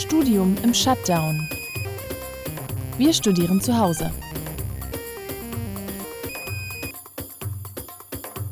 Studium im Shutdown. Wir studieren zu Hause.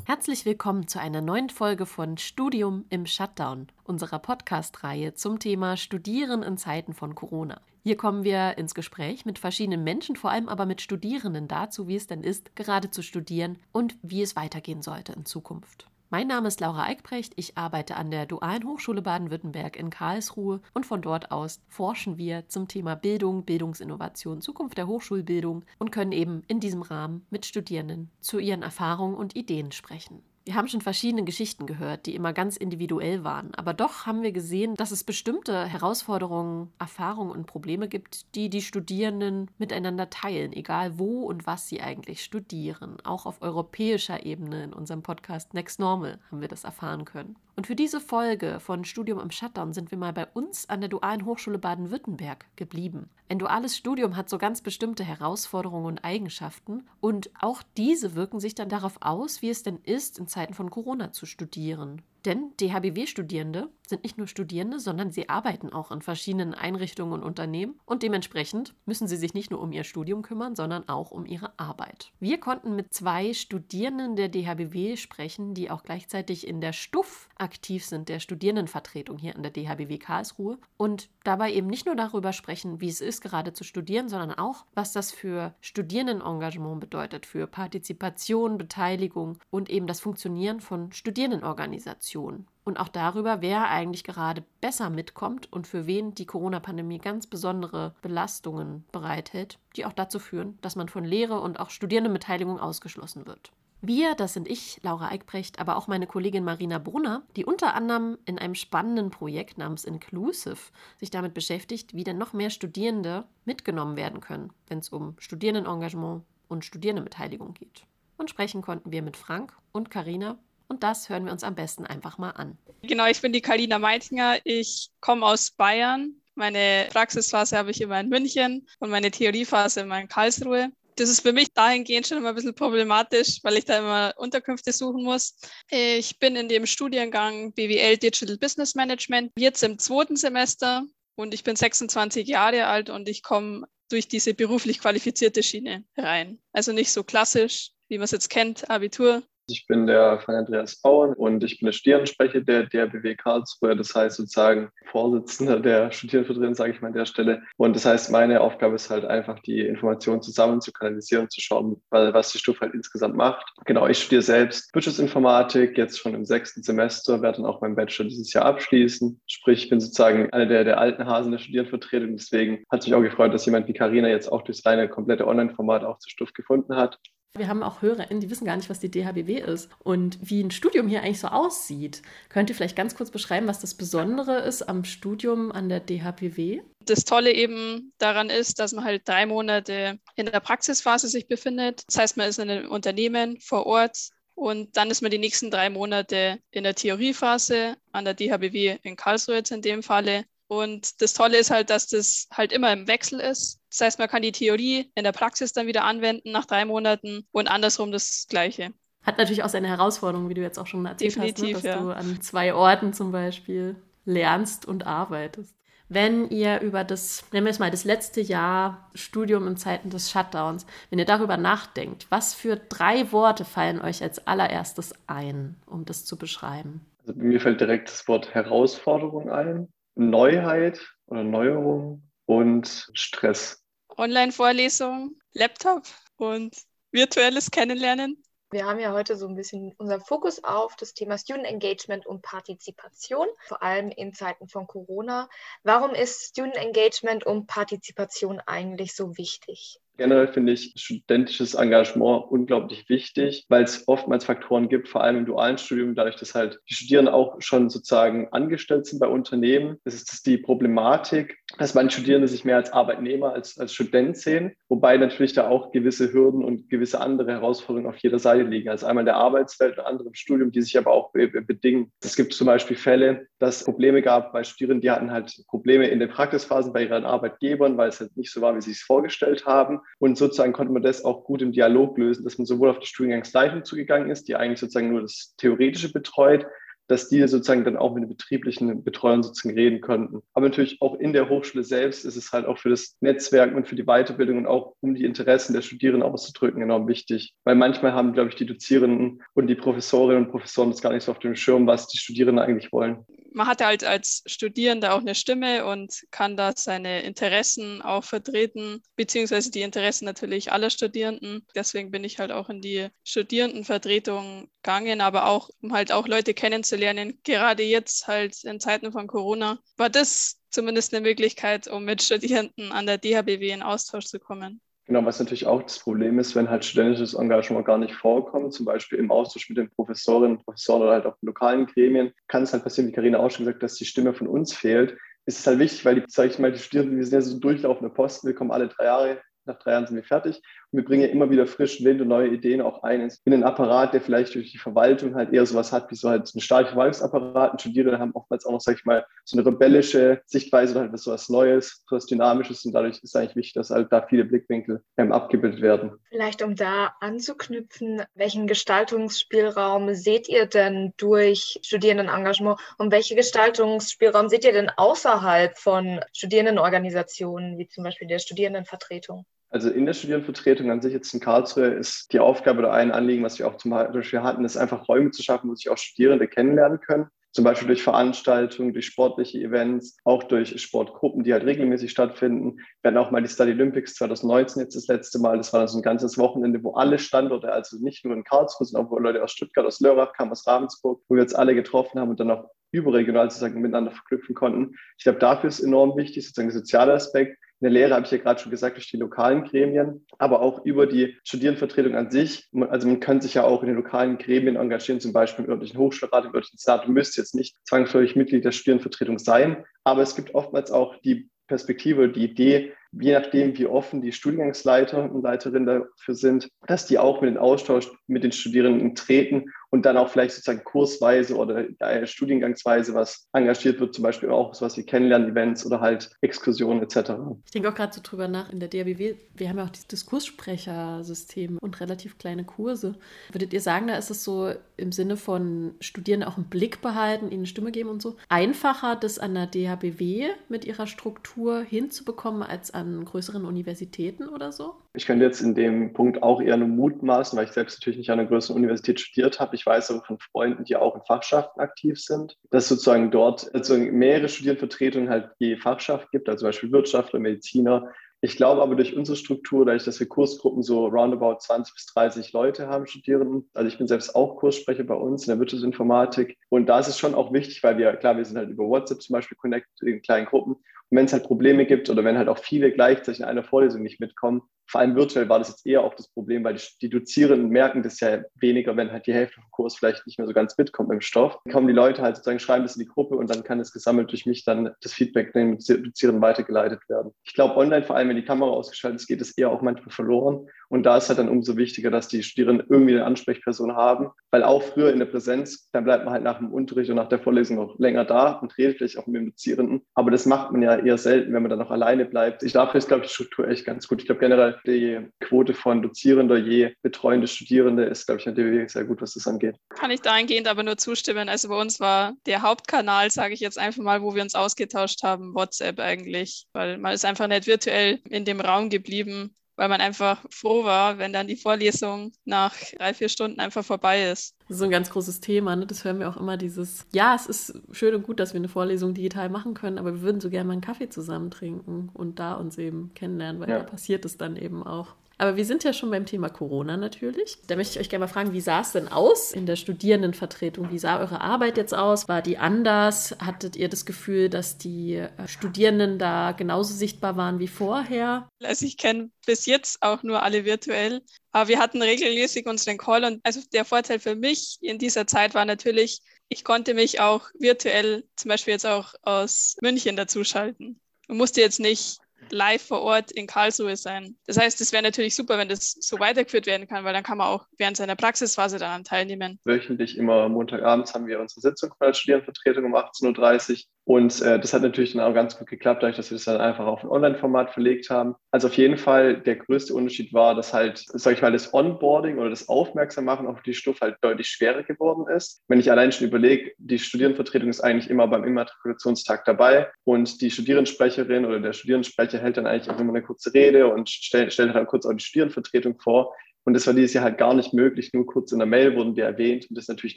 Herzlich willkommen zu einer neuen Folge von Studium im Shutdown, unserer Podcast-Reihe zum Thema Studieren in Zeiten von Corona. Hier kommen wir ins Gespräch mit verschiedenen Menschen, vor allem aber mit Studierenden dazu, wie es denn ist, gerade zu studieren und wie es weitergehen sollte in Zukunft. Mein Name ist Laura Eickbrecht. Ich arbeite an der Dualen Hochschule Baden-Württemberg in Karlsruhe und von dort aus forschen wir zum Thema Bildung, Bildungsinnovation, Zukunft der Hochschulbildung und können eben in diesem Rahmen mit Studierenden zu ihren Erfahrungen und Ideen sprechen. Wir haben schon verschiedene Geschichten gehört, die immer ganz individuell waren. Aber doch haben wir gesehen, dass es bestimmte Herausforderungen, Erfahrungen und Probleme gibt, die die Studierenden miteinander teilen, egal wo und was sie eigentlich studieren. Auch auf europäischer Ebene in unserem Podcast Next Normal haben wir das erfahren können. Und für diese Folge von Studium im Shutdown sind wir mal bei uns an der Dualen Hochschule Baden-Württemberg geblieben. Ein duales Studium hat so ganz bestimmte Herausforderungen und Eigenschaften und auch diese wirken sich dann darauf aus, wie es denn ist, in Zeiten von Corona zu studieren. Denn DHBW-Studierende sind nicht nur Studierende, sondern sie arbeiten auch in verschiedenen Einrichtungen und Unternehmen. Und dementsprechend müssen sie sich nicht nur um ihr Studium kümmern, sondern auch um ihre Arbeit. Wir konnten mit zwei Studierenden der DHBW sprechen, die auch gleichzeitig in der Stuff aktiv sind, der Studierendenvertretung hier an der DHBW Karlsruhe. Und dabei eben nicht nur darüber sprechen, wie es ist, gerade zu studieren, sondern auch, was das für Studierendenengagement bedeutet, für Partizipation, Beteiligung und eben das Funktionieren von Studierendenorganisationen und auch darüber, wer eigentlich gerade besser mitkommt und für wen die Corona-Pandemie ganz besondere Belastungen bereithält, die auch dazu führen, dass man von Lehre und auch Studierendenbeteiligung ausgeschlossen wird. Wir, das sind ich, Laura Eickbrecht, aber auch meine Kollegin Marina Brunner, die unter anderem in einem spannenden Projekt namens Inclusive sich damit beschäftigt, wie denn noch mehr Studierende mitgenommen werden können, wenn es um Studierendenengagement und Studierendenbeteiligung geht. Und sprechen konnten wir mit Frank und Karina und das hören wir uns am besten einfach mal an. Genau, ich bin die Kalina Meitinger. Ich komme aus Bayern. Meine Praxisphase habe ich immer in München und meine Theoriephase immer in Karlsruhe. Das ist für mich dahingehend schon immer ein bisschen problematisch, weil ich da immer Unterkünfte suchen muss. Ich bin in dem Studiengang BWL Digital Business Management jetzt im zweiten Semester und ich bin 26 Jahre alt und ich komme durch diese beruflich qualifizierte Schiene rein. Also nicht so klassisch, wie man es jetzt kennt, Abitur, ich bin der von Andreas Bauern und ich bin der Studierendensprecher der DRBW Karlsruhe, das heißt sozusagen Vorsitzender der Studierendenvertretung, sage ich mal an der Stelle. Und das heißt, meine Aufgabe ist halt einfach, die Informationen zusammen zu kanalisieren, zu schauen, was die Stufe halt insgesamt macht. Genau, ich studiere selbst Wirtschaftsinformatik, jetzt schon im sechsten Semester, werde dann auch meinen Bachelor dieses Jahr abschließen. Sprich, ich bin sozusagen einer der, der alten Hasen der Studierendenvertretung. Deswegen hat es mich auch gefreut, dass jemand wie Karina jetzt auch durch seine komplette Online-Format auch zur Stufe gefunden hat. Wir haben auch HörerInnen, die wissen gar nicht, was die DHBW ist und wie ein Studium hier eigentlich so aussieht. Könnt ihr vielleicht ganz kurz beschreiben, was das Besondere ist am Studium an der DHBW? Das Tolle eben daran ist, dass man halt drei Monate in der Praxisphase sich befindet. Das heißt, man ist in einem Unternehmen vor Ort und dann ist man die nächsten drei Monate in der Theoriephase an der DHBW in Karlsruhe jetzt in dem Falle. Und das Tolle ist halt, dass das halt immer im Wechsel ist. Das heißt, man kann die Theorie in der Praxis dann wieder anwenden nach drei Monaten und andersrum das Gleiche. Hat natürlich auch seine Herausforderungen, wie du jetzt auch schon erzählt Definitiv, hast, ne? dass ja. du an zwei Orten zum Beispiel lernst und arbeitest. Wenn ihr über das, nennen wir es mal, das letzte Jahr Studium in Zeiten des Shutdowns, wenn ihr darüber nachdenkt, was für drei Worte fallen euch als allererstes ein, um das zu beschreiben? Also mir fällt direkt das Wort Herausforderung ein, Neuheit oder Neuerung und Stress. Online-Vorlesung, Laptop und virtuelles Kennenlernen. Wir haben ja heute so ein bisschen unseren Fokus auf das Thema Student Engagement und Partizipation, vor allem in Zeiten von Corona. Warum ist Student Engagement und Partizipation eigentlich so wichtig? Generell finde ich studentisches Engagement unglaublich wichtig, weil es oftmals Faktoren gibt, vor allem im dualen Studium, dadurch, dass halt die Studierenden auch schon sozusagen angestellt sind bei Unternehmen. Das ist die Problematik, dass manche Studierende sich mehr als Arbeitnehmer, als, als Student sehen, wobei natürlich da auch gewisse Hürden und gewisse andere Herausforderungen auf jeder Seite liegen. Also einmal in der Arbeitswelt und andere im Studium, die sich aber auch bedingen. Es gibt zum Beispiel Fälle, dass es Probleme gab bei Studierenden, die hatten halt Probleme in den Praxisphasen bei ihren Arbeitgebern, weil es halt nicht so war, wie sie es vorgestellt haben. Und sozusagen konnte man das auch gut im Dialog lösen, dass man sowohl auf die Studiengangsleitung zugegangen ist, die eigentlich sozusagen nur das Theoretische betreut, dass die sozusagen dann auch mit den betrieblichen Betreuern sozusagen reden könnten. Aber natürlich auch in der Hochschule selbst ist es halt auch für das Netzwerk und für die Weiterbildung und auch um die Interessen der Studierenden auszudrücken enorm wichtig. Weil manchmal haben, glaube ich, die Dozierenden und die Professorinnen und Professoren das gar nicht so auf dem Schirm, was die Studierenden eigentlich wollen man hat halt als Studierender auch eine Stimme und kann da seine Interessen auch vertreten, beziehungsweise die Interessen natürlich aller Studierenden. Deswegen bin ich halt auch in die Studierendenvertretung gegangen, aber auch, um halt auch Leute kennenzulernen. Gerade jetzt halt in Zeiten von Corona war das zumindest eine Möglichkeit, um mit Studierenden an der DHBW in Austausch zu kommen. Genau, was natürlich auch das Problem ist, wenn halt studentisches Engagement gar nicht vorkommt, zum Beispiel im Austausch mit den Professorinnen und Professoren oder halt auch lokalen Gremien, kann es halt passieren, wie Karina auch schon gesagt hat, dass die Stimme von uns fehlt. Es ist halt wichtig, weil die, sage ich mal, die Studierenden, wir sind ja so durchlaufende Posten, wir kommen alle drei Jahre nach drei Jahren sind wir fertig. Wir bringen immer wieder frischen Wind und neue Ideen auch ein in den Apparat, der vielleicht durch die Verwaltung halt eher sowas hat, wie so halt ein staatlicher Verwaltungsapparat. Und Studierende haben oftmals auch noch, sag ich mal, so eine rebellische Sichtweise oder halt so was Neues, so was Dynamisches. Und dadurch ist eigentlich wichtig, dass halt da viele Blickwinkel ähm, abgebildet werden. Vielleicht um da anzuknüpfen, welchen Gestaltungsspielraum seht ihr denn durch Studierendenengagement und welche Gestaltungsspielraum seht ihr denn außerhalb von Studierendenorganisationen, wie zum Beispiel der Studierendenvertretung? Also in der Studierendenvertretung an sich jetzt in Karlsruhe ist die Aufgabe oder ein Anliegen, was wir auch zum Beispiel hatten, ist einfach Räume zu schaffen, wo sich auch Studierende kennenlernen können. Zum Beispiel durch Veranstaltungen, durch sportliche Events, auch durch Sportgruppen, die halt regelmäßig stattfinden. Wir hatten auch mal die Study Olympics 2019 jetzt das letzte Mal. Das war dann so ein ganzes Wochenende, wo alle Standorte, also nicht nur in Karlsruhe, sondern auch wo Leute aus Stuttgart, aus Lörrach kamen, aus Ravensburg, wo wir uns alle getroffen haben und dann auch überregional sozusagen miteinander verknüpfen konnten. Ich glaube, dafür ist enorm wichtig, sozusagen der soziale Aspekt, in der Lehre habe ich ja gerade schon gesagt, durch die lokalen Gremien, aber auch über die Studierendenvertretung an sich. Also man kann sich ja auch in den lokalen Gremien engagieren, zum Beispiel im örtlichen Hochschulrat, im örtlichen Senat. Du müsst jetzt nicht zwangsläufig Mitglied der Studierendenvertretung sein, aber es gibt oftmals auch die Perspektive, die Idee, je nachdem, wie offen die Studiengangsleiter und Leiterinnen dafür sind, dass die auch mit den Austausch mit den Studierenden treten und dann auch vielleicht sozusagen kursweise oder studiengangsweise was engagiert wird, zum Beispiel auch sowas wie Kennenlernen-Events oder halt Exkursionen etc. Ich denke auch gerade so drüber nach, in der DRBW, wir haben ja auch dieses Diskurssprechersystem und relativ kleine Kurse. Würdet ihr sagen, da ist es so im Sinne von Studierenden auch einen Blick behalten, ihnen eine Stimme geben und so, einfacher, das an der DHBW mit ihrer Struktur hinzubekommen als an größeren Universitäten oder so? Ich könnte jetzt in dem Punkt auch eher nur mutmaßen, weil ich selbst natürlich nicht an einer größeren Universität studiert habe. Ich weiß aber von Freunden, die auch in Fachschaften aktiv sind, dass sozusagen dort also mehrere Studierendenvertretungen halt je Fachschaft gibt, also zum Beispiel Wirtschaftler, Mediziner, ich glaube aber durch unsere Struktur, dadurch, dass wir Kursgruppen so roundabout 20 bis 30 Leute haben, Studierenden. Also ich bin selbst auch Kurssprecher bei uns in der Wirtschaftsinformatik. Und da ist es schon auch wichtig, weil wir, klar, wir sind halt über WhatsApp zum Beispiel connected in kleinen Gruppen. Und wenn es halt Probleme gibt oder wenn halt auch viele gleichzeitig in einer Vorlesung nicht mitkommen, vor allem virtuell war das jetzt eher auch das Problem, weil die, die Dozierenden merken das ja weniger, wenn halt die Hälfte vom Kurs vielleicht nicht mehr so ganz mitkommt im Stoff. Dann kommen die Leute halt sozusagen, schreiben das in die Gruppe und dann kann es gesammelt durch mich dann das Feedback den Dozierenden weitergeleitet werden. Ich glaube, online, vor allem wenn die Kamera ausgeschaltet ist, geht es eher auch manchmal verloren. Und da ist halt dann umso wichtiger, dass die Studierenden irgendwie eine Ansprechperson haben, weil auch früher in der Präsenz, dann bleibt man halt nach dem Unterricht und nach der Vorlesung noch länger da und redet vielleicht auch mit dem Dozierenden. Aber das macht man ja eher selten, wenn man dann noch alleine bleibt. Ich dafür ist, glaube ich, die Struktur echt ganz gut. Ich glaube generell, die Quote von Dozierender je betreuende Studierende ist, glaube ich, an der sehr gut, was das angeht. Kann ich dahingehend aber nur zustimmen. Also bei uns war der Hauptkanal, sage ich jetzt einfach mal, wo wir uns ausgetauscht haben, WhatsApp eigentlich, weil man ist einfach nicht virtuell in dem Raum geblieben weil man einfach froh war, wenn dann die Vorlesung nach drei, vier Stunden einfach vorbei ist. Das ist so ein ganz großes Thema, ne? das hören wir auch immer, dieses, ja, es ist schön und gut, dass wir eine Vorlesung digital machen können, aber wir würden so gerne mal einen Kaffee zusammen trinken und da uns eben kennenlernen, weil ja. da passiert es dann eben auch. Aber wir sind ja schon beim Thema Corona natürlich. Da möchte ich euch gerne mal fragen, wie sah es denn aus in der Studierendenvertretung? Wie sah eure Arbeit jetzt aus? War die anders? Hattet ihr das Gefühl, dass die äh, Studierenden da genauso sichtbar waren wie vorher? Also ich kenne bis jetzt auch nur alle virtuell. Aber wir hatten regelmäßig unseren Call und also der Vorteil für mich in dieser Zeit war natürlich, ich konnte mich auch virtuell zum Beispiel jetzt auch aus München dazuschalten. Man musste jetzt nicht live vor Ort in Karlsruhe sein. Das heißt, es wäre natürlich super, wenn das so weitergeführt werden kann, weil dann kann man auch während seiner Praxisphase daran teilnehmen. Wöchentlich immer Montagabends haben wir unsere Sitzung von der Studierendenvertretung um 18.30 Uhr Und äh, das hat natürlich dann auch ganz gut geklappt, dadurch, dass wir das dann einfach auf ein Online-Format verlegt haben. Also auf jeden Fall der größte Unterschied war, dass halt, sag ich mal, das Onboarding oder das Aufmerksammachen auf die Stufe halt deutlich schwerer geworden ist. Wenn ich allein schon überlege, die Studierendenvertretung ist eigentlich immer beim Immatrikulationstag dabei und die Studierendensprecherin oder der Studierendensprecher hält dann eigentlich auch immer eine kurze Rede und stellt, stellt halt kurz auch die Studierendenvertretung vor. Und das war dieses Jahr halt gar nicht möglich. Nur kurz in der Mail wurden die erwähnt. Und das ist natürlich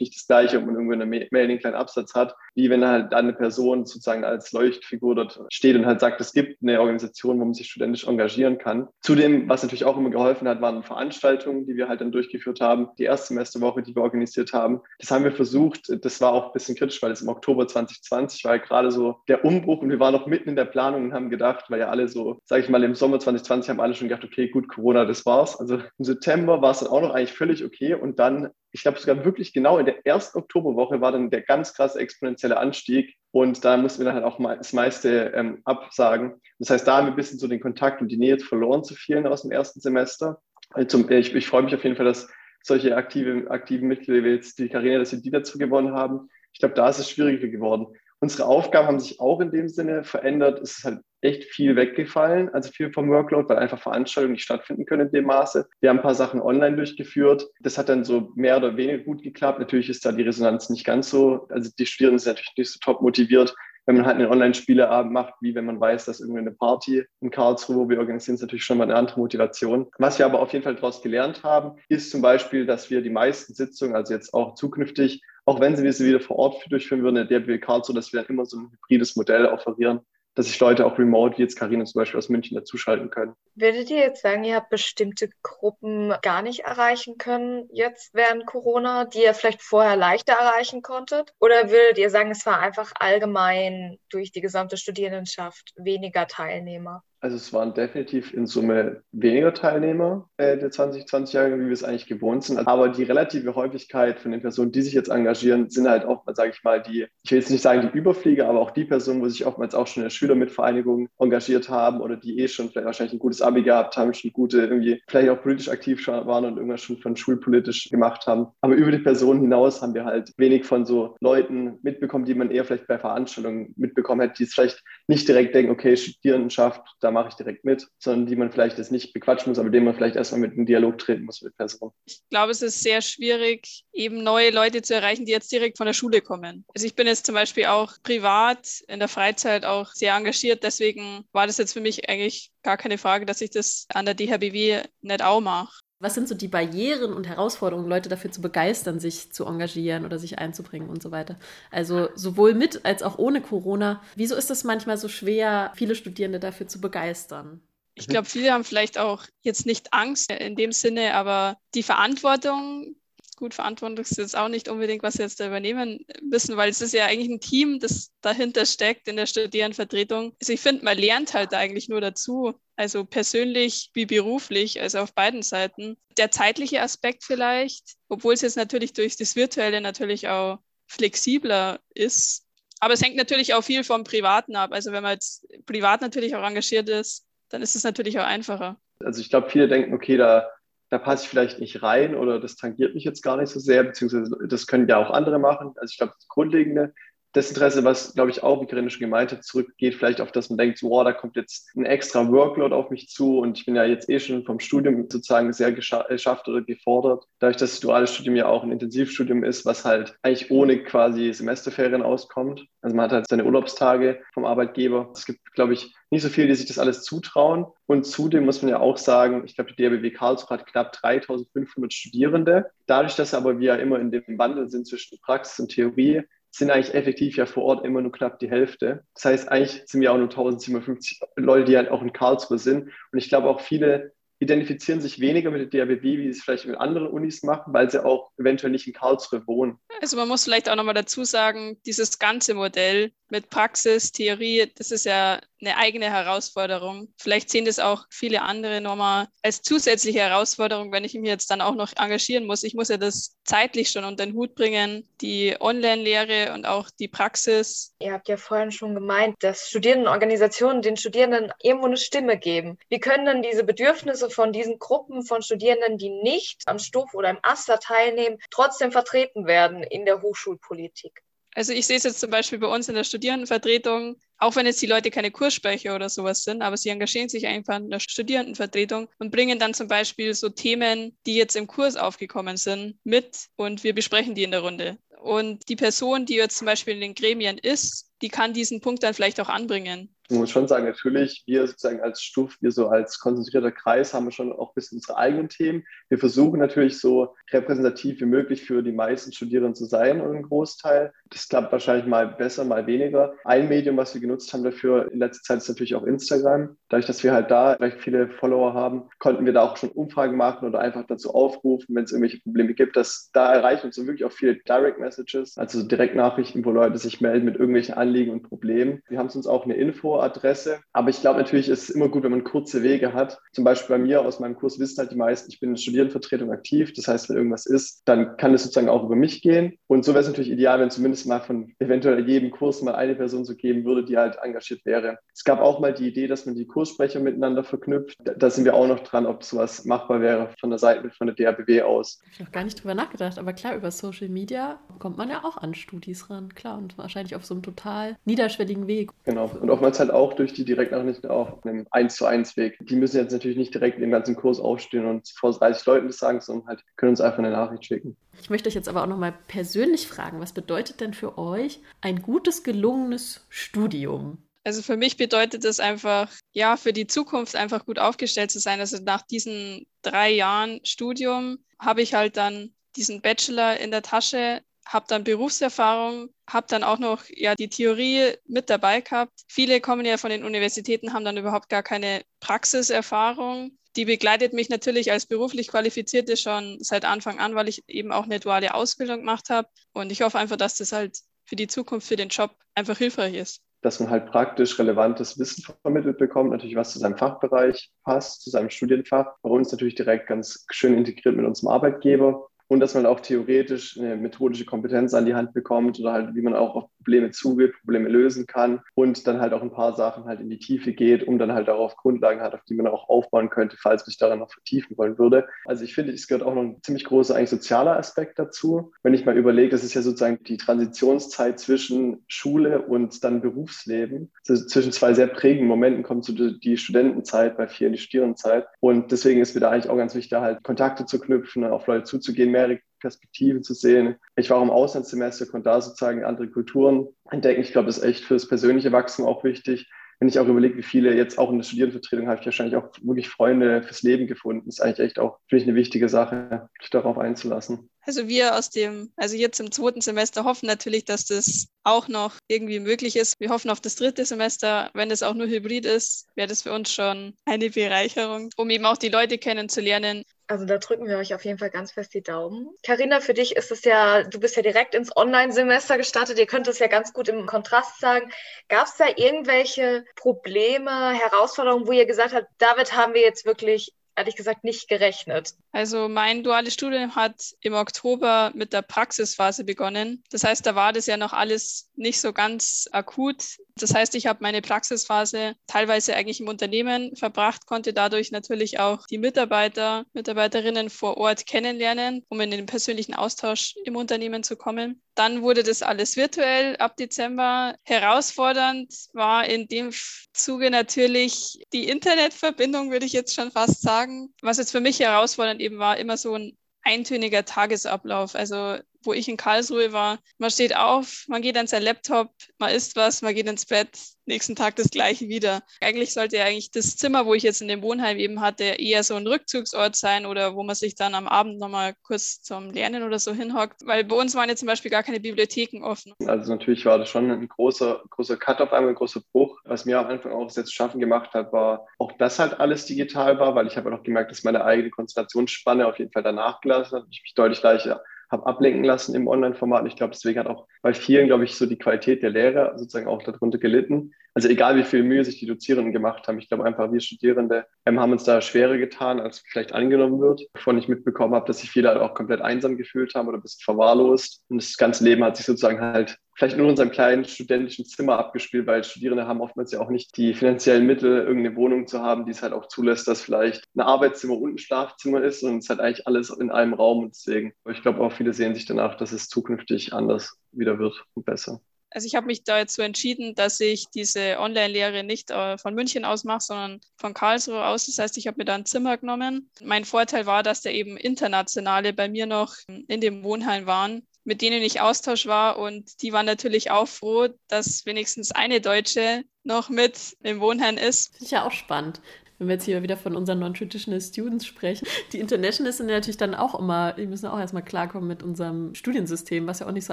nicht das Gleiche, ob man irgendwo in der Mail einen kleinen Absatz hat, wie wenn halt eine Person sozusagen als Leuchtfigur dort steht und halt sagt, es gibt eine Organisation, wo man sich studentisch engagieren kann. Zudem, was natürlich auch immer geholfen hat, waren Veranstaltungen, die wir halt dann durchgeführt haben. Die Erstsemesterwoche, die wir organisiert haben. Das haben wir versucht. Das war auch ein bisschen kritisch, weil es im Oktober 2020 war ja gerade so der Umbruch und wir waren noch mitten in der Planung und haben gedacht, weil ja alle so, sage ich mal, im Sommer 2020 haben alle schon gedacht, okay, gut, Corona, das war's. Also im September September war es dann auch noch eigentlich völlig okay. Und dann, ich glaube sogar wirklich genau in der ersten Oktoberwoche war dann der ganz krasse exponentielle Anstieg. Und da mussten wir dann halt auch mal das meiste ähm, absagen. Das heißt, da haben wir ein bisschen so den Kontakt und die Nähe verloren zu vielen aus dem ersten Semester. Also, ich, ich freue mich auf jeden Fall, dass solche aktive, aktiven Mitglieder wie jetzt die Karina, dass sie die dazu gewonnen haben. Ich glaube, da ist es schwieriger geworden. Unsere Aufgaben haben sich auch in dem Sinne verändert. Es ist halt echt viel weggefallen, also viel vom Workload, weil einfach Veranstaltungen nicht stattfinden können in dem Maße. Wir haben ein paar Sachen online durchgeführt. Das hat dann so mehr oder weniger gut geklappt. Natürlich ist da die Resonanz nicht ganz so, also die Studierenden sind natürlich nicht so top motiviert, wenn man halt einen Online-Spieleabend macht, wie wenn man weiß, dass irgendwie eine Party in Karlsruhe, wo wir organisieren, ist natürlich schon mal eine andere Motivation. Was wir aber auf jeden Fall daraus gelernt haben, ist zum Beispiel, dass wir die meisten Sitzungen, also jetzt auch zukünftig, auch wenn sie sie wieder vor Ort durchführen würden, in der DRB Karlsruhe, dass wir dann immer so ein hybrides Modell offerieren, dass sich Leute auch remote, wie jetzt Karina zum Beispiel aus München, dazuschalten können. Würdet ihr jetzt sagen, ihr habt bestimmte Gruppen gar nicht erreichen können jetzt während Corona, die ihr vielleicht vorher leichter erreichen konntet? Oder würdet ihr sagen, es war einfach allgemein durch die gesamte Studierendenschaft weniger Teilnehmer? Also es waren definitiv in Summe weniger Teilnehmer äh, der 2020 Jahre, wie wir es eigentlich gewohnt sind. Aber die relative Häufigkeit von den Personen, die sich jetzt engagieren, sind halt oftmals, sage ich mal, die, ich will jetzt nicht sagen die Überflieger, aber auch die Personen, wo sich oftmals auch schon in der Schülermitvereinigung engagiert haben oder die eh schon vielleicht wahrscheinlich ein gutes Abi gehabt haben, schon gute irgendwie vielleicht auch politisch aktiv waren und irgendwas schon von schulpolitisch gemacht haben. Aber über die Personen hinaus haben wir halt wenig von so Leuten mitbekommen, die man eher vielleicht bei Veranstaltungen mitbekommen hätte, die es vielleicht nicht direkt denken, okay, Studierendenschaft, da mache ich direkt mit, sondern die man vielleicht jetzt nicht bequatschen muss, aber denen man vielleicht erstmal mit einem Dialog treten muss mit Personen. Ich glaube, es ist sehr schwierig, eben neue Leute zu erreichen, die jetzt direkt von der Schule kommen. Also ich bin jetzt zum Beispiel auch privat in der Freizeit auch sehr engagiert, deswegen war das jetzt für mich eigentlich gar keine Frage, dass ich das an der DHBW nicht auch mache. Was sind so die Barrieren und Herausforderungen, Leute dafür zu begeistern, sich zu engagieren oder sich einzubringen und so weiter? Also sowohl mit als auch ohne Corona. Wieso ist es manchmal so schwer, viele Studierende dafür zu begeistern? Ich glaube, viele haben vielleicht auch jetzt nicht Angst in dem Sinne, aber die Verantwortung, gut, Verantwortung ist jetzt auch nicht unbedingt, was sie jetzt da übernehmen müssen, weil es ist ja eigentlich ein Team, das dahinter steckt in der Studierendenvertretung. Also ich finde, man lernt halt eigentlich nur dazu, also persönlich wie beruflich, also auf beiden Seiten. Der zeitliche Aspekt vielleicht, obwohl es jetzt natürlich durch das Virtuelle natürlich auch flexibler ist. Aber es hängt natürlich auch viel vom Privaten ab. Also wenn man jetzt privat natürlich auch engagiert ist, dann ist es natürlich auch einfacher. Also ich glaube, viele denken, okay, da da passe ich vielleicht nicht rein oder das tangiert mich jetzt gar nicht so sehr, beziehungsweise das können ja auch andere machen. Also ich glaube, das Grundlegende das Interesse, was, glaube ich, auch, wie Corinne schon gemeint hat, zurückgeht, vielleicht auf das man denkt, so, wow, da kommt jetzt ein extra Workload auf mich zu und ich bin ja jetzt eh schon vom Studium sozusagen sehr geschafft oder gefordert. Dadurch, dass das duales Studium ja auch ein Intensivstudium ist, was halt eigentlich ohne quasi Semesterferien auskommt. Also man hat halt seine Urlaubstage vom Arbeitgeber. Es gibt, glaube ich, nicht so viele, die sich das alles zutrauen. Und zudem muss man ja auch sagen, ich glaube, die DRBW Karlsruhe hat knapp 3500 Studierende. Dadurch, dass aber wir ja immer in dem Wandel sind zwischen Praxis und Theorie, sind eigentlich effektiv ja vor Ort immer nur knapp die Hälfte. Das heißt, eigentlich sind wir auch nur 1750 Leute, die halt auch in Karlsruhe sind. Und ich glaube auch viele identifizieren sich weniger mit der DRBB, wie sie es vielleicht mit anderen Unis machen, weil sie auch eventuell nicht in Karlsruhe wohnen. Also man muss vielleicht auch nochmal dazu sagen, dieses ganze Modell mit Praxis, Theorie, das ist ja eine eigene Herausforderung. Vielleicht sehen das auch viele andere nochmal als zusätzliche Herausforderung, wenn ich mich jetzt dann auch noch engagieren muss. Ich muss ja das zeitlich schon unter den Hut bringen, die Online-Lehre und auch die Praxis. Ihr habt ja vorhin schon gemeint, dass Studierendenorganisationen den Studierenden irgendwo eine Stimme geben. Wie können denn diese Bedürfnisse von diesen Gruppen von Studierenden, die nicht am Stoff oder im Aster teilnehmen, trotzdem vertreten werden in der Hochschulpolitik? Also ich sehe es jetzt zum Beispiel bei uns in der Studierendenvertretung, auch wenn jetzt die Leute keine Kurssprecher oder sowas sind, aber sie engagieren sich einfach in der Studierendenvertretung und bringen dann zum Beispiel so Themen, die jetzt im Kurs aufgekommen sind, mit und wir besprechen die in der Runde. Und die Person, die jetzt zum Beispiel in den Gremien ist, die kann diesen Punkt dann vielleicht auch anbringen. Ich muss schon sagen, natürlich, wir sozusagen als Stuf, wir so als konzentrierter Kreis haben wir schon auch ein bisschen unsere eigenen Themen. Wir versuchen natürlich so repräsentativ wie möglich für die meisten Studierenden zu sein und einen Großteil. Das klappt wahrscheinlich mal besser, mal weniger. Ein Medium, was wir genutzt haben dafür in letzter Zeit, ist natürlich auch Instagram. Dadurch, dass wir halt da recht viele Follower haben, konnten wir da auch schon Umfragen machen oder einfach dazu aufrufen, wenn es irgendwelche Probleme gibt, dass da erreichen uns wirklich auch viele Direct Messages, also Direktnachrichten, wo Leute sich melden mit irgendwelchen Anliegen und Problemen. Wir haben uns auch eine Info Adresse. Aber ich glaube natürlich, ist es immer gut, wenn man kurze Wege hat. Zum Beispiel bei mir aus meinem Kurs wissen halt die meisten, ich bin in Studierendenvertretung aktiv. Das heißt, wenn irgendwas ist, dann kann es sozusagen auch über mich gehen. Und so wäre es natürlich ideal, wenn zumindest mal von eventuell jedem Kurs mal eine Person so geben würde, die halt engagiert wäre. Es gab auch mal die Idee, dass man die Kurssprecher miteinander verknüpft. Da sind wir auch noch dran, ob sowas machbar wäre von der Seite von der DRBW aus. Ich habe noch gar nicht drüber nachgedacht, aber klar, über Social Media kommt man ja auch an Studis ran, klar. Und wahrscheinlich auf so einem total niederschwelligen Weg. Genau. Und oftmals halt auch durch die Direktnachrichten auf einem 1 zu 1 Weg. Die müssen jetzt natürlich nicht direkt in den ganzen Kurs aufstehen und vor 30 Leuten das sagen, sondern halt können uns einfach eine Nachricht schicken. Ich möchte euch jetzt aber auch nochmal persönlich fragen, was bedeutet denn für euch ein gutes, gelungenes Studium? Also für mich bedeutet es einfach, ja, für die Zukunft einfach gut aufgestellt zu sein. Also nach diesen drei Jahren Studium habe ich halt dann diesen Bachelor in der Tasche, habe dann Berufserfahrung, habe dann auch noch ja die Theorie mit dabei gehabt. Viele kommen ja von den Universitäten, haben dann überhaupt gar keine Praxiserfahrung. Die begleitet mich natürlich als beruflich Qualifizierte schon seit Anfang an, weil ich eben auch eine duale Ausbildung gemacht habe. Und ich hoffe einfach, dass das halt für die Zukunft, für den Job einfach hilfreich ist dass man halt praktisch relevantes Wissen vermittelt bekommt, natürlich was zu seinem Fachbereich passt, zu seinem Studienfach. Bei uns natürlich direkt ganz schön integriert mit unserem Arbeitgeber und dass man auch theoretisch eine methodische Kompetenz an die Hand bekommt oder halt, wie man auch auf Probleme zugeht, Probleme lösen kann und dann halt auch ein paar Sachen halt in die Tiefe geht, um dann halt darauf Grundlagen hat, auf die man auch aufbauen könnte, falls man sich daran noch vertiefen wollen würde. Also ich finde, es gehört auch noch ein ziemlich großer eigentlich sozialer Aspekt dazu. Wenn ich mal überlege, das ist ja sozusagen die Transitionszeit zwischen Schule und dann Berufsleben. Also zwischen zwei sehr prägenden Momenten kommt so die Studentenzeit, bei vielen die Studierendenzeit. Und deswegen ist mir da eigentlich auch ganz wichtig, halt Kontakte zu knüpfen, auf Leute zuzugehen, mehr mehrere Perspektiven zu sehen. Ich war auch im Auslandssemester, konnte da sozusagen andere Kulturen entdecken. Ich glaube, das ist echt fürs persönliche Wachstum auch wichtig. Wenn ich auch überlege, wie viele jetzt auch in der Studierendenvertretung habe ich wahrscheinlich auch wirklich Freunde fürs Leben gefunden. Das ist eigentlich echt auch, finde ich, eine wichtige Sache, sich darauf einzulassen. Also wir aus dem, also jetzt im zweiten Semester hoffen natürlich, dass das auch noch irgendwie möglich ist. Wir hoffen auf das dritte Semester. Wenn es auch nur hybrid ist, wäre das für uns schon eine Bereicherung, um eben auch die Leute kennenzulernen. Also da drücken wir euch auf jeden Fall ganz fest die Daumen. Karina, für dich ist es ja, du bist ja direkt ins Online-Semester gestartet. Ihr könnt es ja ganz gut im Kontrast sagen. Gab es da irgendwelche Probleme, Herausforderungen, wo ihr gesagt habt, damit haben wir jetzt wirklich ehrlich gesagt nicht gerechnet. Also mein duales Studium hat im Oktober mit der Praxisphase begonnen. Das heißt, da war das ja noch alles nicht so ganz akut. Das heißt, ich habe meine Praxisphase teilweise eigentlich im Unternehmen verbracht, konnte dadurch natürlich auch die Mitarbeiter, Mitarbeiterinnen vor Ort kennenlernen, um in den persönlichen Austausch im Unternehmen zu kommen. Dann wurde das alles virtuell ab Dezember. Herausfordernd war in dem Zuge natürlich die Internetverbindung, würde ich jetzt schon fast sagen. Was jetzt für mich herausfordernd eben war, immer so ein eintöniger Tagesablauf. Also wo ich in Karlsruhe war, man steht auf, man geht an sein Laptop, man isst was, man geht ins Bett, nächsten Tag das gleiche wieder. Eigentlich sollte ja eigentlich das Zimmer, wo ich jetzt in dem Wohnheim eben hatte, eher so ein Rückzugsort sein oder wo man sich dann am Abend nochmal kurz zum Lernen oder so hinhockt, weil bei uns waren jetzt zum Beispiel gar keine Bibliotheken offen. Also natürlich war das schon ein großer, großer Cut auf einmal, ein großer Bruch. Was mir am Anfang auch sehr zu schaffen gemacht hat, war auch, dass halt alles digital war, weil ich habe auch gemerkt, dass meine eigene Konzentrationsspanne auf jeden Fall danach gelassen hat. Ich mich deutlich leichter habe ablenken lassen im Online-Format. Ich glaube, deswegen hat auch bei vielen, glaube ich, so die Qualität der Lehre sozusagen auch darunter gelitten. Also egal, wie viel Mühe sich die Dozierenden gemacht haben, ich glaube einfach, wir Studierende ähm, haben uns da schwerer getan, als vielleicht angenommen wird. Wovon ich mitbekommen habe, dass sich viele halt auch komplett einsam gefühlt haben oder ein bisschen verwahrlost. Und das ganze Leben hat sich sozusagen halt vielleicht nur in unserem kleinen studentischen Zimmer abgespielt, weil Studierende haben oftmals ja auch nicht die finanziellen Mittel, irgendeine Wohnung zu haben, die es halt auch zulässt, dass vielleicht ein Arbeitszimmer und ein Schlafzimmer ist und es hat eigentlich alles in einem Raum und deswegen, ich glaube auch viele sehen sich danach, dass es zukünftig anders wieder wird und besser. Also ich habe mich dazu entschieden, dass ich diese Online-Lehre nicht äh, von München aus mache, sondern von Karlsruhe aus. Das heißt, ich habe mir da ein Zimmer genommen. Mein Vorteil war, dass da eben Internationale bei mir noch in dem Wohnheim waren mit denen ich Austausch war. Und die waren natürlich auch froh, dass wenigstens eine Deutsche noch mit im Wohnheim ist. Finde ich ja auch spannend wenn wir jetzt hier wieder von unseren Non-Traditional Students sprechen, die Internationals sind natürlich dann auch immer, die müssen auch erstmal klarkommen mit unserem Studiensystem, was ja auch nicht so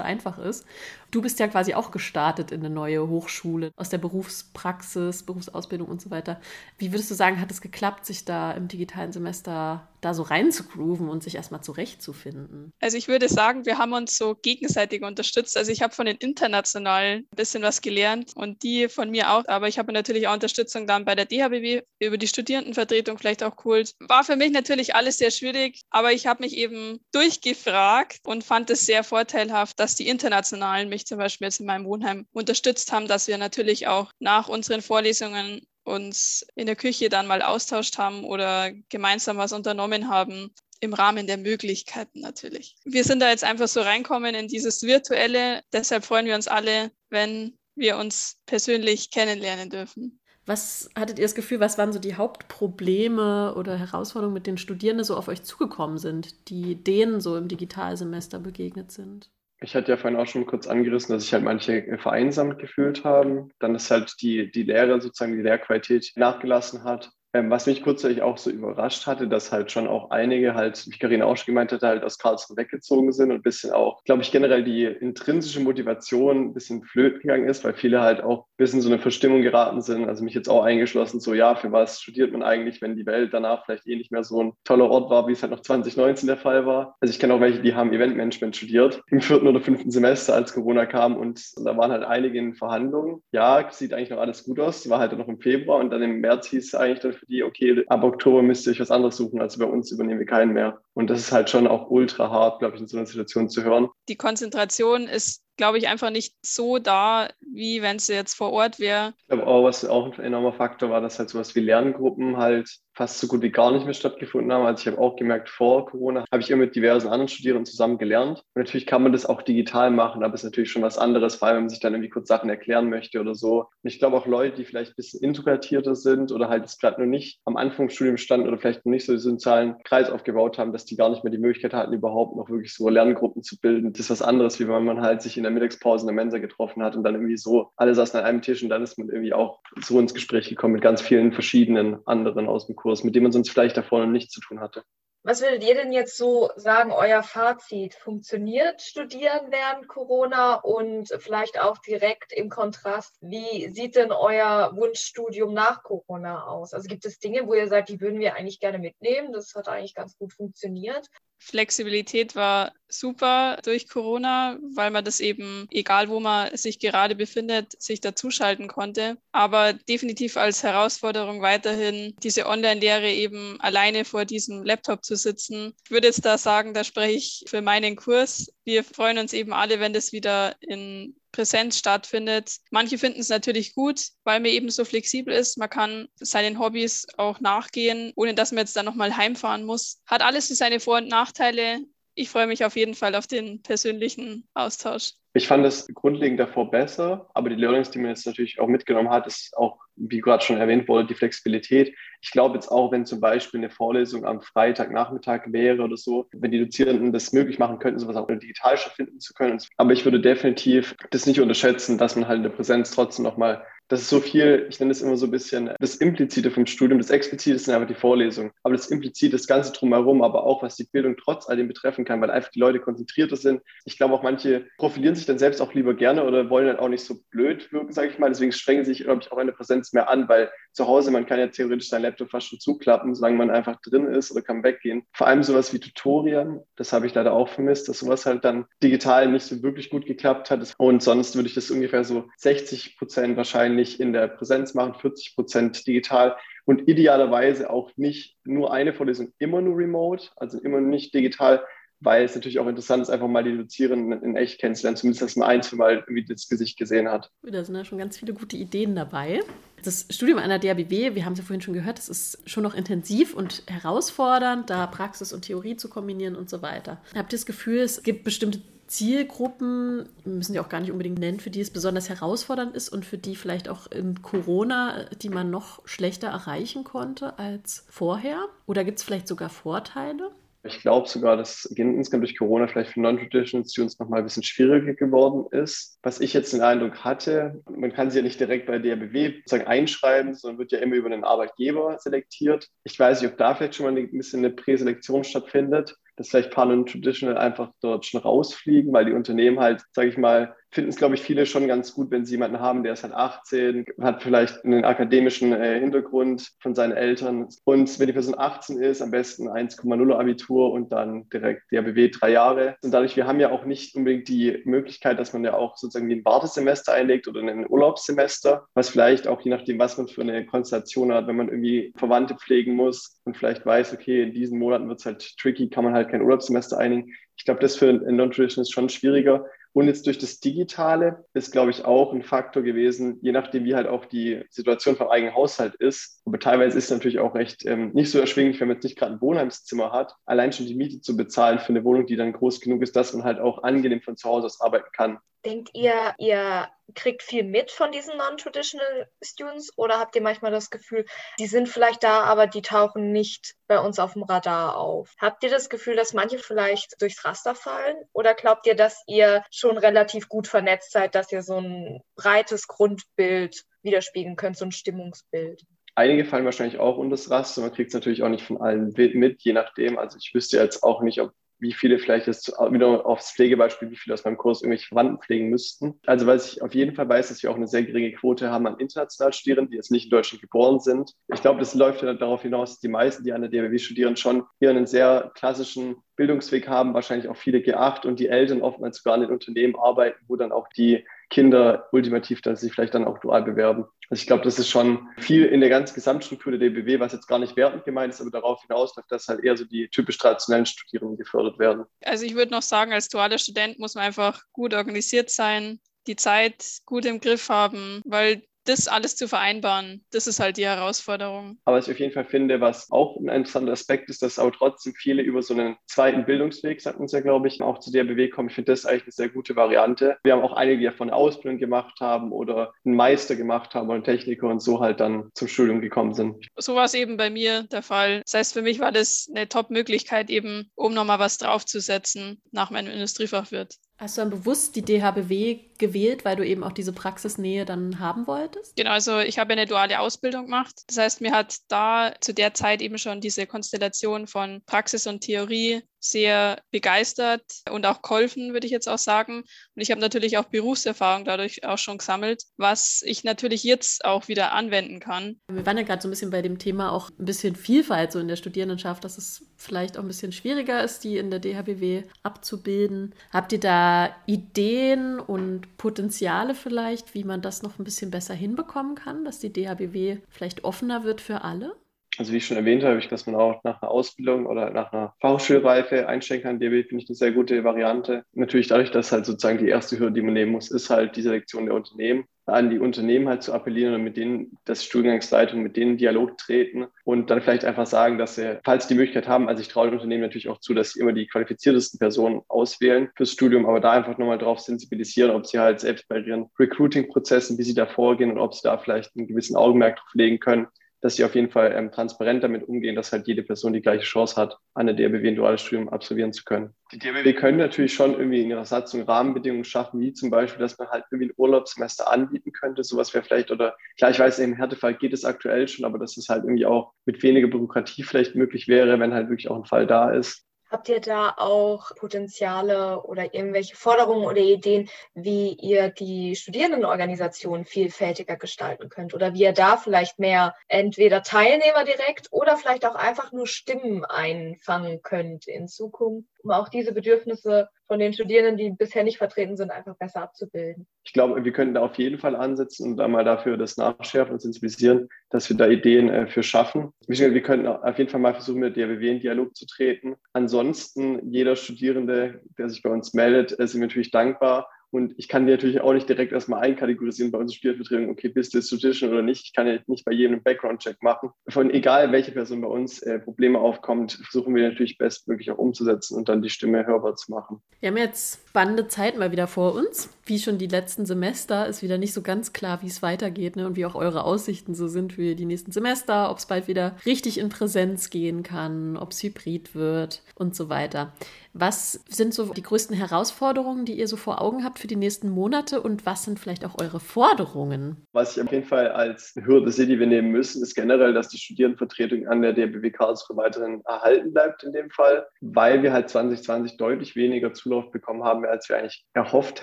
einfach ist. Du bist ja quasi auch gestartet in eine neue Hochschule, aus der Berufspraxis, Berufsausbildung und so weiter. Wie würdest du sagen, hat es geklappt, sich da im digitalen Semester da so reinzugrooven und sich erstmal zurechtzufinden? Also ich würde sagen, wir haben uns so gegenseitig unterstützt. Also ich habe von den Internationalen ein bisschen was gelernt und die von mir auch, aber ich habe natürlich auch Unterstützung dann bei der DHBW über die Studierendenvertretung vielleicht auch geholt. War für mich natürlich alles sehr schwierig, aber ich habe mich eben durchgefragt und fand es sehr vorteilhaft, dass die Internationalen mich zum Beispiel jetzt in meinem Wohnheim unterstützt haben, dass wir natürlich auch nach unseren Vorlesungen uns in der Küche dann mal austauscht haben oder gemeinsam was unternommen haben, im Rahmen der Möglichkeiten natürlich. Wir sind da jetzt einfach so reinkommen in dieses Virtuelle. Deshalb freuen wir uns alle, wenn wir uns persönlich kennenlernen dürfen. Was hattet ihr das Gefühl, was waren so die Hauptprobleme oder Herausforderungen, mit denen Studierende so auf euch zugekommen sind, die denen so im Digitalsemester begegnet sind? Ich hatte ja vorhin auch schon kurz angerissen, dass sich halt manche vereinsamt gefühlt haben. Dann ist halt die, die Lehre, sozusagen die Lehrqualität nachgelassen hat. Ähm, was mich kurzzeitig auch so überrascht hatte, dass halt schon auch einige halt, wie Karina auch schon gemeint hatte, halt aus Karlsruhe weggezogen sind und ein bisschen auch, glaube ich, generell die intrinsische Motivation ein bisschen flöten gegangen ist, weil viele halt auch ein bisschen so eine Verstimmung geraten sind. Also mich jetzt auch eingeschlossen, so ja, für was studiert man eigentlich, wenn die Welt danach vielleicht eh nicht mehr so ein toller Ort war, wie es halt noch 2019 der Fall war. Also ich kenne auch welche, die haben Eventmanagement studiert im vierten oder fünften Semester, als Corona kam und, und da waren halt einige in Verhandlungen. Ja, sieht eigentlich noch alles gut aus, war halt noch im Februar und dann im März hieß es eigentlich dann für die, okay, ab Oktober müsst ihr euch was anderes suchen, also bei uns übernehmen wir keinen mehr. Und das ist halt schon auch ultra hart, glaube ich, in so einer Situation zu hören. Die Konzentration ist glaube ich, einfach nicht so da, wie wenn sie jetzt vor Ort wäre. Ich glaube auch, was auch ein enormer Faktor war, dass halt sowas wie Lerngruppen halt fast so gut wie gar nicht mehr stattgefunden haben. Also ich habe auch gemerkt, vor Corona habe ich immer mit diversen anderen Studierenden zusammen gelernt. Und natürlich kann man das auch digital machen, aber es ist natürlich schon was anderes, vor allem wenn man sich dann irgendwie kurz Sachen erklären möchte oder so. Und ich glaube auch Leute, die vielleicht ein bisschen introvertierter sind oder halt jetzt gerade noch nicht am Anfang des Studiums standen oder vielleicht noch nicht so diesen sozialen Kreis aufgebaut haben, dass die gar nicht mehr die Möglichkeit hatten, überhaupt noch wirklich so Lerngruppen zu bilden. Das ist was anderes, wie wenn man halt sich in der Mittagspause in der Mensa getroffen hat und dann irgendwie so alle saßen an einem Tisch und dann ist man irgendwie auch so ins Gespräch gekommen mit ganz vielen verschiedenen anderen aus dem Kurs, mit denen man sonst vielleicht davor noch nichts zu tun hatte. Was würdet ihr denn jetzt so sagen, euer Fazit? Funktioniert Studieren während Corona und vielleicht auch direkt im Kontrast, wie sieht denn euer Wunschstudium nach Corona aus? Also gibt es Dinge, wo ihr sagt, die würden wir eigentlich gerne mitnehmen? Das hat eigentlich ganz gut funktioniert. Flexibilität war super durch Corona, weil man das eben, egal wo man sich gerade befindet, sich dazuschalten konnte. Aber definitiv als Herausforderung weiterhin diese Online-Lehre eben alleine vor diesem Laptop zu sitzen. Ich würde jetzt da sagen, da spreche ich für meinen Kurs. Wir freuen uns eben alle, wenn das wieder in Präsenz stattfindet. Manche finden es natürlich gut, weil man eben so flexibel ist. Man kann seinen Hobbys auch nachgehen, ohne dass man jetzt dann nochmal heimfahren muss. Hat alles seine Vor- und Nachteile. Ich freue mich auf jeden Fall auf den persönlichen Austausch. Ich fand es grundlegend davor besser, aber die Learnings, die man jetzt natürlich auch mitgenommen hat, ist auch, wie gerade schon erwähnt wurde, die Flexibilität. Ich glaube jetzt auch, wenn zum Beispiel eine Vorlesung am Freitagnachmittag wäre oder so, wenn die Dozierenden das möglich machen könnten, sowas auch digital stattfinden zu können. Aber ich würde definitiv das nicht unterschätzen, dass man halt in der Präsenz trotzdem nochmal das ist so viel, ich nenne es immer so ein bisschen das Implizite vom Studium. Das Explizite sind einfach die Vorlesungen. Aber das Implizite, das Ganze drumherum, aber auch, was die Bildung trotz all dem betreffen kann, weil einfach die Leute konzentrierter sind. Ich glaube auch manche profilieren sich dann selbst auch lieber gerne oder wollen dann auch nicht so blöd wirken, sage ich mal. Deswegen strengen sie sich, glaube ich, auch in der Präsenz mehr an, weil zu Hause, man kann ja theoretisch seinen Laptop fast schon zuklappen, solange man einfach drin ist oder kann weggehen. Vor allem sowas wie Tutorien, das habe ich leider auch vermisst, dass sowas halt dann digital nicht so wirklich gut geklappt hat. Und sonst würde ich das ungefähr so 60 Prozent wahrscheinlich wahrscheinlich in der Präsenz machen, 40 Prozent digital und idealerweise auch nicht nur eine Vorlesung immer nur remote, also immer nicht digital, weil es natürlich auch interessant ist, einfach mal die Dozierenden in echt kennenzulernen, zumindest dass man ein, zwei Mal irgendwie das Gesicht gesehen hat. Da sind ja schon ganz viele gute Ideen dabei. Das Studium an der DABW, wir haben es ja vorhin schon gehört, das ist schon noch intensiv und herausfordernd, da Praxis und Theorie zu kombinieren und so weiter. Habt ihr das Gefühl, es gibt bestimmte Zielgruppen, müssen die auch gar nicht unbedingt nennen, für die es besonders herausfordernd ist und für die vielleicht auch in Corona, die man noch schlechter erreichen konnte als vorher? Oder gibt es vielleicht sogar Vorteile? Ich glaube sogar, dass insgesamt durch Corona vielleicht für Non-Traditional Students nochmal ein bisschen schwieriger geworden ist. Was ich jetzt den Eindruck hatte, man kann sie ja nicht direkt bei DRBW sozusagen einschreiben, sondern wird ja immer über den Arbeitgeber selektiert. Ich weiß nicht, ob da vielleicht schon mal ein bisschen eine Präselektion stattfindet dass vielleicht Pan und Traditional einfach dort schon rausfliegen, weil die Unternehmen halt, sage ich mal, finden es, glaube ich, viele schon ganz gut, wenn sie jemanden haben, der ist halt 18, hat vielleicht einen akademischen äh, Hintergrund von seinen Eltern. Und wenn die Person 18 ist, am besten 1,0 Abitur und dann direkt DRBW drei Jahre. Und dadurch, wir haben ja auch nicht unbedingt die Möglichkeit, dass man ja auch sozusagen ein Wartesemester einlegt oder ein Urlaubssemester, was vielleicht auch je nachdem, was man für eine Konstellation hat, wenn man irgendwie Verwandte pflegen muss und vielleicht weiß, okay, in diesen Monaten wird es halt tricky, kann man halt kein Urlaubssemester einlegen. Ich glaube, das für ein Non-Traditional ist schon schwieriger. Und jetzt durch das Digitale ist, glaube ich, auch ein Faktor gewesen, je nachdem, wie halt auch die Situation vom eigenen Haushalt ist. Aber teilweise ist es natürlich auch recht ähm, nicht so erschwinglich, wenn man jetzt nicht gerade ein Wohnheimszimmer hat, allein schon die Miete zu bezahlen für eine Wohnung, die dann groß genug ist, dass man halt auch angenehm von zu Hause aus arbeiten kann. Denkt ihr, ihr kriegt viel mit von diesen Non-Traditional Students oder habt ihr manchmal das Gefühl, die sind vielleicht da, aber die tauchen nicht bei uns auf dem Radar auf? Habt ihr das Gefühl, dass manche vielleicht durchs Raster fallen oder glaubt ihr, dass ihr schon relativ gut vernetzt seid, dass ihr so ein breites Grundbild widerspiegeln könnt, so ein Stimmungsbild? Einige fallen wahrscheinlich auch unter das Raster. Man kriegt es natürlich auch nicht von allen mit, je nachdem. Also ich wüsste jetzt auch nicht, ob wie viele vielleicht jetzt wieder aufs Pflegebeispiel, wie viele aus meinem Kurs irgendwelche Verwandten pflegen müssten. Also was ich auf jeden Fall weiß, dass wir auch eine sehr geringe Quote haben an internationalen Studierenden, die jetzt nicht in Deutschland geboren sind. Ich glaube, das läuft ja darauf hinaus, dass die meisten, die an der DRW studieren, schon hier einen sehr klassischen Bildungsweg haben, wahrscheinlich auch viele G8 und die Eltern oftmals sogar in den Unternehmen arbeiten, wo dann auch die Kinder ultimativ dann sich vielleicht dann auch dual bewerben. Also ich glaube, das ist schon viel in der ganzen Gesamtstruktur der DBW, was jetzt gar nicht wertend gemeint ist, aber darauf hinausläuft, dass halt eher so die typisch traditionellen Studierenden gefördert werden. Also ich würde noch sagen, als dualer Student muss man einfach gut organisiert sein, die Zeit gut im Griff haben, weil das alles zu vereinbaren, das ist halt die Herausforderung. Aber was ich auf jeden Fall finde, was auch ein interessanter Aspekt ist, dass auch trotzdem viele über so einen zweiten Bildungsweg, sagt uns ja, glaube ich, auch zu der BW kommen. Ich finde das eigentlich eine sehr gute Variante. Wir haben auch einige, die davon eine Ausbildung gemacht haben oder einen Meister gemacht haben oder einen Techniker und so halt dann zum Studium gekommen sind. So war es eben bei mir der Fall. Das heißt, für mich war das eine Top-Möglichkeit eben, um nochmal was draufzusetzen nach meinem Industriefachwirt. Hast du dann bewusst die DHBW gewählt, weil du eben auch diese Praxisnähe dann haben wolltest? Genau, also ich habe eine duale Ausbildung gemacht. Das heißt, mir hat da zu der Zeit eben schon diese Konstellation von Praxis und Theorie sehr begeistert und auch geholfen, würde ich jetzt auch sagen. Und ich habe natürlich auch Berufserfahrung dadurch auch schon gesammelt, was ich natürlich jetzt auch wieder anwenden kann. Wir waren ja gerade so ein bisschen bei dem Thema auch ein bisschen Vielfalt so in der Studierendenschaft, dass es vielleicht auch ein bisschen schwieriger ist, die in der DHBW abzubilden. Habt ihr da Ideen und Potenziale vielleicht, wie man das noch ein bisschen besser hinbekommen kann, dass die DHBW vielleicht offener wird für alle? Also wie ich schon erwähnt habe, dass man auch nach einer Ausbildung oder nach einer Fachschulreife einsteigen kann. DB finde ich eine sehr gute Variante. Natürlich dadurch, dass halt sozusagen die erste Hürde, die man nehmen muss, ist halt die Selektion der Unternehmen an die Unternehmen halt zu appellieren und mit denen, das Studiengangsleitung, mit denen Dialog treten und dann vielleicht einfach sagen, dass sie, falls sie die Möglichkeit haben, also ich traue den Unternehmen natürlich auch zu, dass sie immer die qualifiziertesten Personen auswählen fürs Studium, aber da einfach nochmal drauf sensibilisieren, ob sie halt selbst bei ihren Recruiting-Prozessen, wie sie da vorgehen und ob sie da vielleicht einen gewissen Augenmerk drauf legen können, dass sie auf jeden Fall ähm, transparent damit umgehen, dass halt jede Person die gleiche Chance hat, eine DRBW ein duales Studium absolvieren zu können. Die DRBW können natürlich schon irgendwie in ihrer Satzung Rahmenbedingungen schaffen, wie zum Beispiel, dass man halt irgendwie ein Urlaubssemester anbieten könnte. Sowas wäre vielleicht, oder klar, ich weiß, im Härtefall geht es aktuell schon, aber dass es halt irgendwie auch mit weniger Bürokratie vielleicht möglich wäre, wenn halt wirklich auch ein Fall da ist. Habt ihr da auch Potenziale oder irgendwelche Forderungen oder Ideen, wie ihr die Studierendenorganisation vielfältiger gestalten könnt? Oder wie ihr da vielleicht mehr entweder Teilnehmer direkt oder vielleicht auch einfach nur Stimmen einfangen könnt in Zukunft, um auch diese Bedürfnisse von den Studierenden, die bisher nicht vertreten sind, einfach besser abzubilden. Ich glaube, wir könnten da auf jeden Fall ansetzen und einmal dafür das nachschärfen und sensibilisieren, dass wir da Ideen äh, für schaffen. Wir könnten auf jeden Fall mal versuchen, mit der WW in Dialog zu treten. Ansonsten, jeder Studierende, der sich bei uns meldet, äh, sind wir natürlich dankbar und ich kann die natürlich auch nicht direkt erstmal einkategorisieren bei unseren Spielvertretungen, okay, bist du Tradition oder nicht. Ich kann ja nicht bei jedem einen Background-Check machen. Von egal, welche Person bei uns äh, Probleme aufkommt, versuchen wir natürlich bestmöglich auch umzusetzen und dann die Stimme hörbar zu machen. Wir haben jetzt spannende Zeit mal wieder vor uns. Wie schon die letzten Semester ist wieder nicht so ganz klar, wie es weitergeht ne? und wie auch eure Aussichten so sind für die nächsten Semester, ob es bald wieder richtig in Präsenz gehen kann, ob es hybrid wird und so weiter. Was sind so die größten Herausforderungen, die ihr so vor Augen habt für die nächsten Monate und was sind vielleicht auch eure Forderungen? Was ich auf jeden Fall als Hürde sehe, die wir nehmen müssen, ist generell, dass die Studierendenvertretung an der DBW Karlsruhe weiterhin erhalten bleibt in dem Fall, weil wir halt 2020 deutlich weniger Zulauf bekommen haben, als wir eigentlich erhofft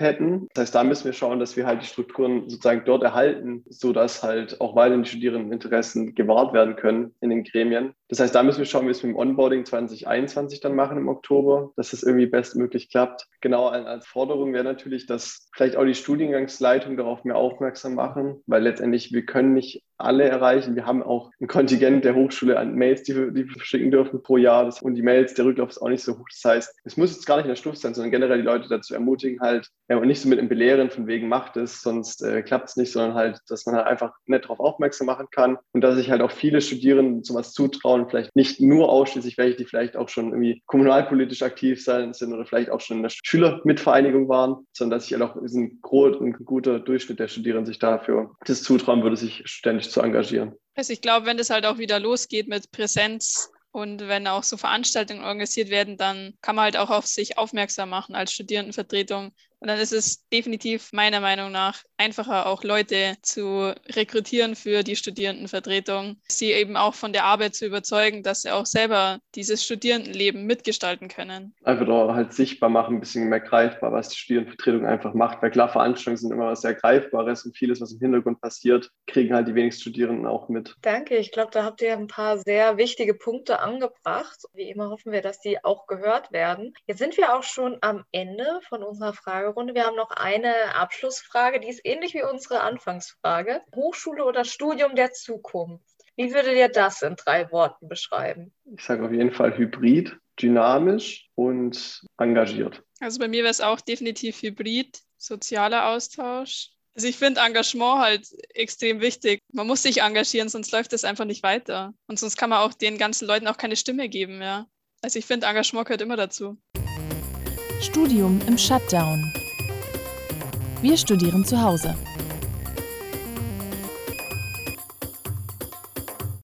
hätten. Das heißt, da müssen wir schauen, dass wir halt die Strukturen sozusagen dort erhalten, sodass halt auch weiterhin die Studierendeninteressen gewahrt werden können in den Gremien. Das heißt, da müssen wir schauen, wie wir es mit dem Onboarding 2021 dann machen im Oktober dass es irgendwie bestmöglich klappt. Genau als Forderung wäre natürlich, dass vielleicht auch die Studiengangsleitung darauf mehr aufmerksam machen, weil letztendlich wir können nicht alle erreichen. Wir haben auch ein Kontingent der Hochschule an Mails, die wir, die wir verschicken dürfen pro Jahr. und die Mails, der Rücklauf ist auch nicht so hoch. Das heißt, es muss jetzt gar nicht in der Stufe sein, sondern generell die Leute dazu ermutigen, halt, ja, und nicht so mit einem Belehren von wegen macht es, sonst äh, klappt es nicht, sondern halt, dass man halt einfach nicht darauf aufmerksam machen kann und dass sich halt auch viele Studierenden sowas zutrauen, vielleicht nicht nur ausschließlich welche, die vielleicht auch schon irgendwie kommunalpolitisch aktiv sein sind oder vielleicht auch schon in der Schülermitvereinigung waren, sondern dass sich halt auch ein, ein guter Durchschnitt der Studierenden sich dafür das zutrauen würde, sich ständig zu engagieren. Also ich glaube, wenn das halt auch wieder losgeht mit Präsenz und wenn auch so Veranstaltungen organisiert werden, dann kann man halt auch auf sich aufmerksam machen als Studierendenvertretung, und dann ist es definitiv meiner Meinung nach einfacher, auch Leute zu rekrutieren für die Studierendenvertretung, sie eben auch von der Arbeit zu überzeugen, dass sie auch selber dieses Studierendenleben mitgestalten können. Einfach da halt sichtbar machen, ein bisschen mehr greifbar, was die Studierendenvertretung einfach macht. Weil klar, Veranstaltungen sind immer was sehr Greifbares und vieles, was im Hintergrund passiert, kriegen halt die wenigsten Studierenden auch mit. Danke, ich glaube, da habt ihr ein paar sehr wichtige Punkte angebracht. Wie immer hoffen wir, dass die auch gehört werden. Jetzt sind wir auch schon am Ende von unserer Frage Fragerunde. Wir haben noch eine Abschlussfrage, die ist ähnlich wie unsere Anfangsfrage. Hochschule oder Studium der Zukunft? Wie würdet ihr das in drei Worten beschreiben? Ich sage auf jeden Fall hybrid, dynamisch und engagiert. Also bei mir wäre es auch definitiv hybrid, sozialer Austausch. Also ich finde Engagement halt extrem wichtig. Man muss sich engagieren, sonst läuft es einfach nicht weiter. Und sonst kann man auch den ganzen Leuten auch keine Stimme geben, ja. Also ich finde, Engagement gehört immer dazu. Studium im Shutdown. Wir studieren zu Hause.